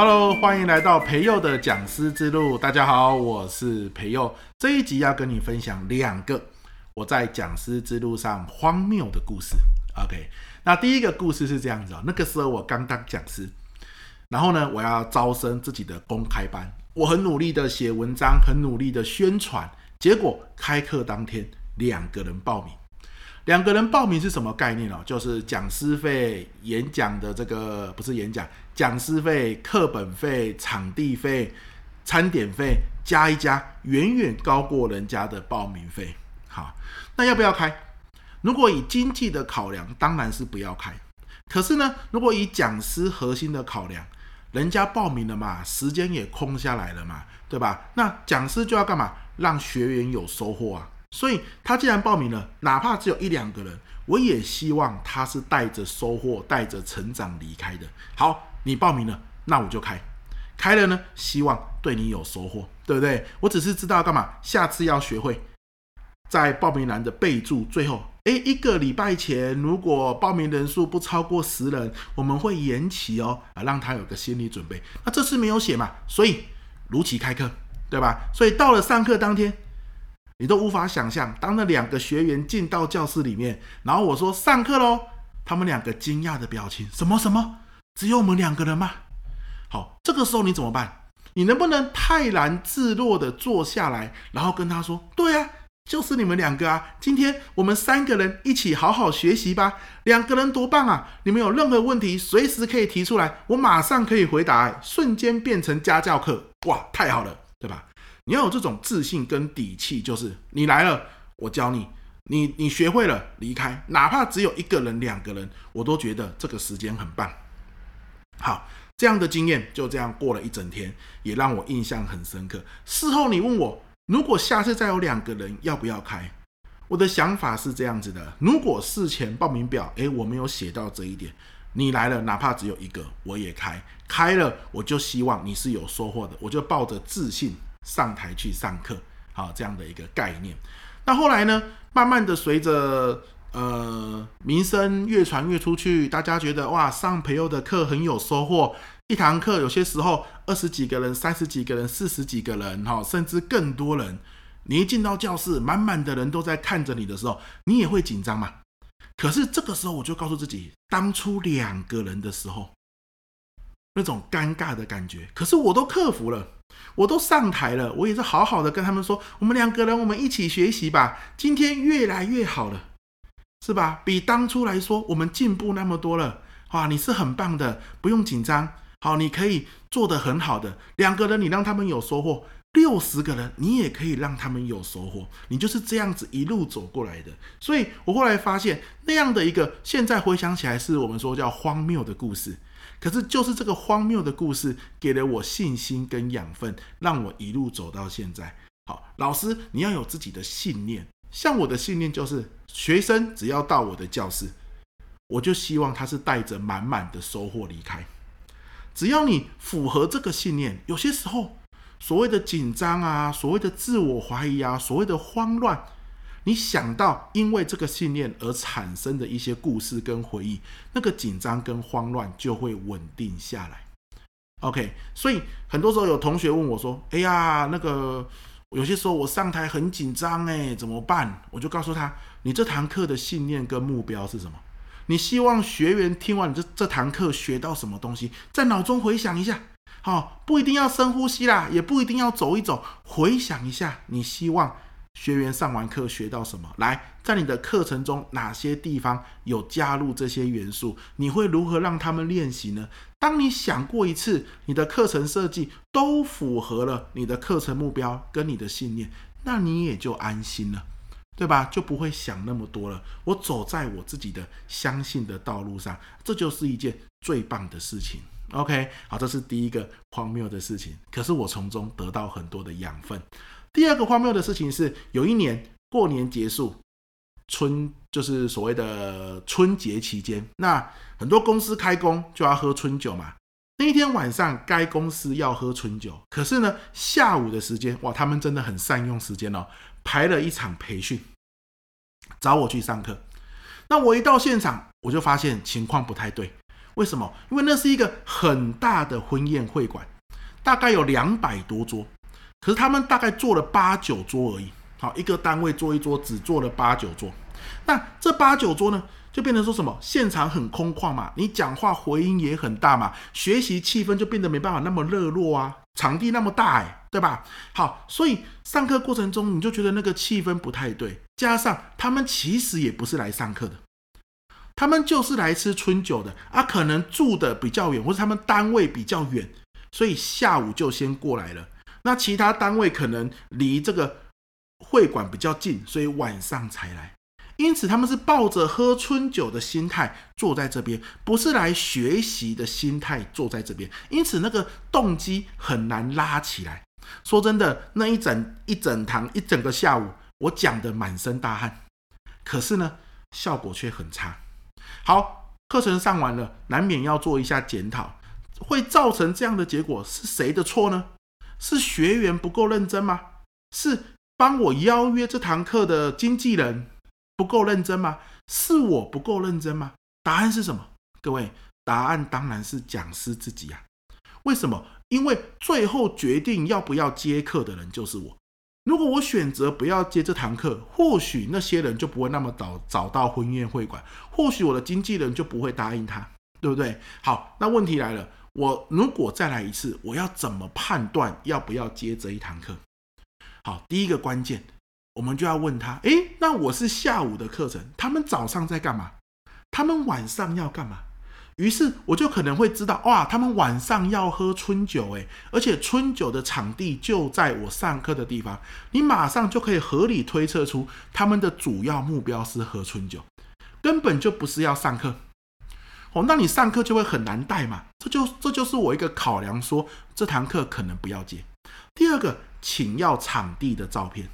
Hello，欢迎来到培佑的讲师之路。大家好，我是培佑。这一集要跟你分享两个我在讲师之路上荒谬的故事。OK，那第一个故事是这样子哦，那个时候我刚当讲师，然后呢，我要招生自己的公开班，我很努力的写文章，很努力的宣传，结果开课当天两个人报名。两个人报名是什么概念哦？就是讲师费、演讲的这个不是演讲，讲师费、课本费、场地费、餐点费加一加，远远高过人家的报名费。好，那要不要开？如果以经济的考量，当然是不要开。可是呢，如果以讲师核心的考量，人家报名了嘛，时间也空下来了嘛，对吧？那讲师就要干嘛？让学员有收获啊。所以他既然报名了，哪怕只有一两个人，我也希望他是带着收获、带着成长离开的。好，你报名了，那我就开，开了呢，希望对你有收获，对不对？我只是知道干嘛，下次要学会在报名栏的备注最后，诶，一个礼拜前如果报名人数不超过十人，我们会延期哦，啊，让他有个心理准备。那这次没有写嘛，所以如期开课，对吧？所以到了上课当天。你都无法想象，当那两个学员进到教室里面，然后我说上课喽，他们两个惊讶的表情，什么什么，只有我们两个人吗？好，这个时候你怎么办？你能不能泰然自若的坐下来，然后跟他说，对啊，就是你们两个啊，今天我们三个人一起好好学习吧，两个人多棒啊！你们有任何问题，随时可以提出来，我马上可以回答，瞬间变成家教课，哇，太好了，对吧？你要有这种自信跟底气，就是你来了，我教你，你你学会了离开，哪怕只有一个人、两个人，我都觉得这个时间很棒。好，这样的经验就这样过了一整天，也让我印象很深刻。事后你问我，如果下次再有两个人，要不要开？我的想法是这样子的：如果事前报名表，诶，我没有写到这一点，你来了，哪怕只有一个，我也开，开了，我就希望你是有收获的，我就抱着自信。上台去上课，好，这样的一个概念。那后来呢，慢慢的随着呃名声越传越出去，大家觉得哇，上培祐的课很有收获。一堂课有些时候二十几个人、三十几个人、四十几个人，哈，甚至更多人。你一进到教室，满满的人都在看着你的时候，你也会紧张嘛？可是这个时候，我就告诉自己，当初两个人的时候，那种尴尬的感觉，可是我都克服了。我都上台了，我也是好好的跟他们说，我们两个人，我们一起学习吧。今天越来越好了，是吧？比当初来说，我们进步那么多了。哇，你是很棒的，不用紧张。好，你可以做得很好的。两个人，你让他们有收获；六十个人，你也可以让他们有收获。你就是这样子一路走过来的。所以我后来发现，那样的一个，现在回想起来，是我们说叫荒谬的故事。可是，就是这个荒谬的故事，给了我信心跟养分，让我一路走到现在。好，老师，你要有自己的信念。像我的信念就是，学生只要到我的教室，我就希望他是带着满满的收获离开。只要你符合这个信念，有些时候所谓的紧张啊，所谓的自我怀疑啊，所谓的慌乱。你想到因为这个信念而产生的一些故事跟回忆，那个紧张跟慌乱就会稳定下来。OK，所以很多时候有同学问我说：“哎呀，那个有些时候我上台很紧张，哎，怎么办？”我就告诉他：“你这堂课的信念跟目标是什么？你希望学员听完你这这堂课学到什么东西？在脑中回想一下。好，不一定要深呼吸啦，也不一定要走一走，回想一下，你希望。”学员上完课学到什么？来，在你的课程中哪些地方有加入这些元素？你会如何让他们练习呢？当你想过一次，你的课程设计都符合了你的课程目标跟你的信念，那你也就安心了，对吧？就不会想那么多了。我走在我自己的相信的道路上，这就是一件最棒的事情。OK，好，这是第一个荒谬的事情。可是我从中得到很多的养分。第二个荒谬的事情是，有一年过年结束，春就是所谓的春节期间，那很多公司开工就要喝春酒嘛。那一天晚上，该公司要喝春酒，可是呢，下午的时间，哇，他们真的很善用时间哦，排了一场培训，找我去上课。那我一到现场，我就发现情况不太对。为什么？因为那是一个很大的婚宴会馆，大概有两百多桌，可是他们大概坐了八九桌而已。好，一个单位坐一桌，只坐了八九桌。那这八九桌呢，就变成说什么？现场很空旷嘛，你讲话回音也很大嘛，学习气氛就变得没办法那么热络啊。场地那么大哎，对吧？好，所以上课过程中你就觉得那个气氛不太对，加上他们其实也不是来上课的，他们就是来吃春酒的啊，可能住的比较远，或者他们单位比较远，所以下午就先过来了。那其他单位可能离这个会馆比较近，所以晚上才来。因此，他们是抱着喝春酒的心态坐在这边，不是来学习的心态坐在这边。因此，那个动机很难拉起来。说真的，那一整一整堂一整个下午，我讲的满身大汗，可是呢，效果却很差。好，课程上完了，难免要做一下检讨。会造成这样的结果是谁的错呢？是学员不够认真吗？是帮我邀约这堂课的经纪人？不够认真吗？是我不够认真吗？答案是什么？各位，答案当然是讲师自己啊。为什么？因为最后决定要不要接课的人就是我。如果我选择不要接这堂课，或许那些人就不会那么早找到婚宴会馆，或许我的经纪人就不会答应他，对不对？好，那问题来了，我如果再来一次，我要怎么判断要不要接这一堂课？好，第一个关键。我们就要问他，诶，那我是下午的课程，他们早上在干嘛？他们晚上要干嘛？于是我就可能会知道，哇，他们晚上要喝春酒，诶，而且春酒的场地就在我上课的地方，你马上就可以合理推测出他们的主要目标是喝春酒，根本就不是要上课。哦，那你上课就会很难带嘛，这就这就是我一个考量，说这堂课可能不要接。第二个，请要场地的照片。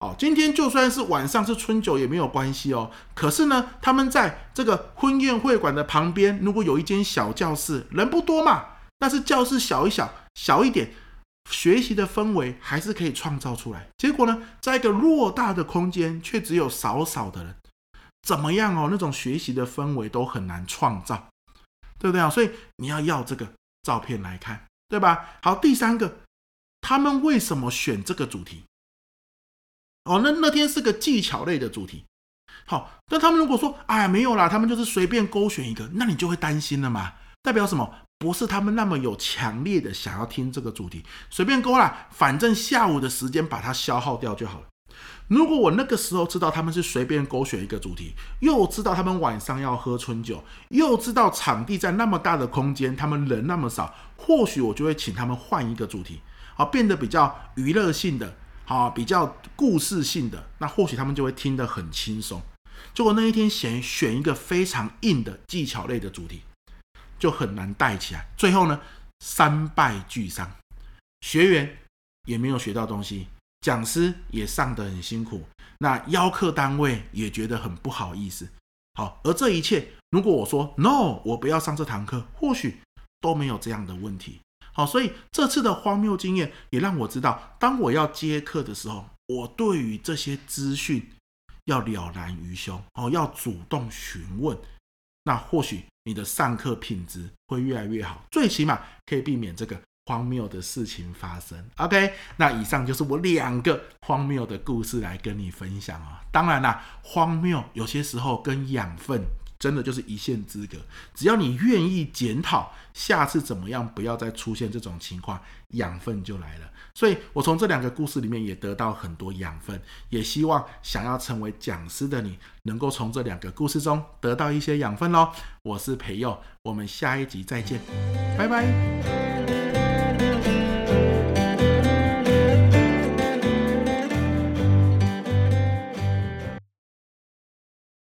哦，今天就算是晚上是春酒也没有关系哦。可是呢，他们在这个婚宴会馆的旁边，如果有一间小教室，人不多嘛，但是教室小一小，小一点，学习的氛围还是可以创造出来。结果呢，在一个偌大的空间，却只有少少的人，怎么样哦？那种学习的氛围都很难创造，对不对啊？所以你要要这个照片来看，对吧？好，第三个，他们为什么选这个主题？哦，那那天是个技巧类的主题，好，但他们如果说，哎，没有啦，他们就是随便勾选一个，那你就会担心了嘛？代表什么？不是他们那么有强烈的想要听这个主题，随便勾啦，反正下午的时间把它消耗掉就好了。如果我那个时候知道他们是随便勾选一个主题，又知道他们晚上要喝春酒，又知道场地在那么大的空间，他们人那么少，或许我就会请他们换一个主题，好，变得比较娱乐性的。好，比较故事性的，那或许他们就会听得很轻松。结果那一天选选一个非常硬的技巧类的主题，就很难带起来。最后呢，三败俱伤，学员也没有学到东西，讲师也上得很辛苦，那邀课单位也觉得很不好意思。好，而这一切，如果我说 no，我不要上这堂课，或许都没有这样的问题。好，所以这次的荒谬经验也让我知道，当我要接课的时候，我对于这些资讯要了然于胸哦，要主动询问，那或许你的上课品质会越来越好，最起码可以避免这个荒谬的事情发生。OK，那以上就是我两个荒谬的故事来跟你分享啊。当然啦，荒谬有些时候跟养分。真的就是一线之隔，只要你愿意检讨，下次怎么样不要再出现这种情况，养分就来了。所以我从这两个故事里面也得到很多养分，也希望想要成为讲师的你，能够从这两个故事中得到一些养分喽。我是培佑，我们下一集再见，拜拜。